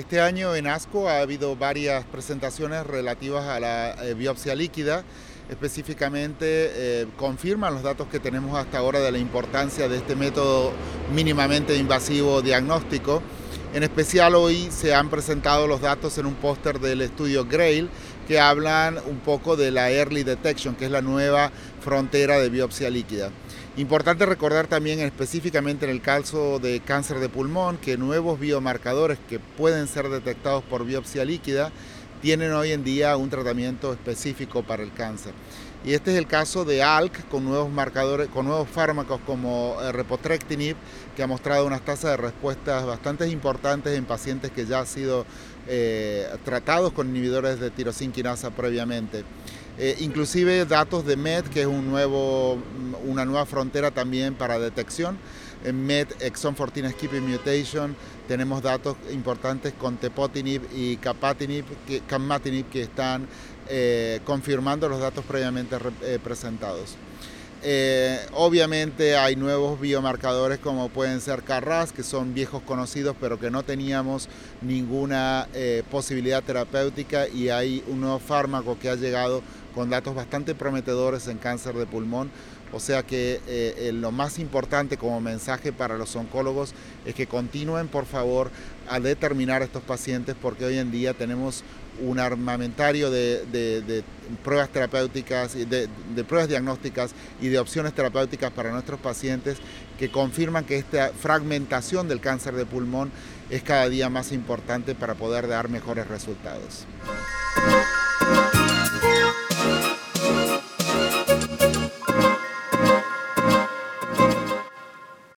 Este año en ASCO ha habido varias presentaciones relativas a la eh, biopsia líquida. Específicamente eh, confirman los datos que tenemos hasta ahora de la importancia de este método mínimamente invasivo diagnóstico. En especial hoy se han presentado los datos en un póster del estudio Grail que hablan un poco de la early detection, que es la nueva frontera de biopsia líquida. Importante recordar también específicamente en el caso de cáncer de pulmón que nuevos biomarcadores que pueden ser detectados por biopsia líquida tienen hoy en día un tratamiento específico para el cáncer. Y este es el caso de ALK con nuevos marcadores, con nuevos fármacos como eh, repotrectinib, que ha mostrado unas tasas de respuestas bastante importantes en pacientes que ya han sido eh, tratados con inhibidores de tirosinquinasa previamente. Eh, inclusive datos de MET, que es un nuevo, una nueva frontera también para detección. En MET, exon 14 skipping mutation, tenemos datos importantes con tepotinib y capatinib, que, que están eh, confirmando los datos previamente eh, presentados. obviamente hay nuevos biomarcadores como pueden ser CARRAS, que son viejos conocidos pero que no teníamos ninguna posibilidad terapéutica y hay un nuevo fármaco que ha llegado con datos bastante prometedores en cáncer de pulmón. O sea que eh, eh, lo más importante como mensaje para los oncólogos es que continúen por favor a determinar estos pacientes porque hoy en día tenemos un armamentario de, pruebas terapéuticas, de pruebas diagnósticas y de opciones terapéuticas para nuestros pacientes que confirman que esta fragmentación del cáncer de pulmón es cada día más importante para poder dar mejores resultados.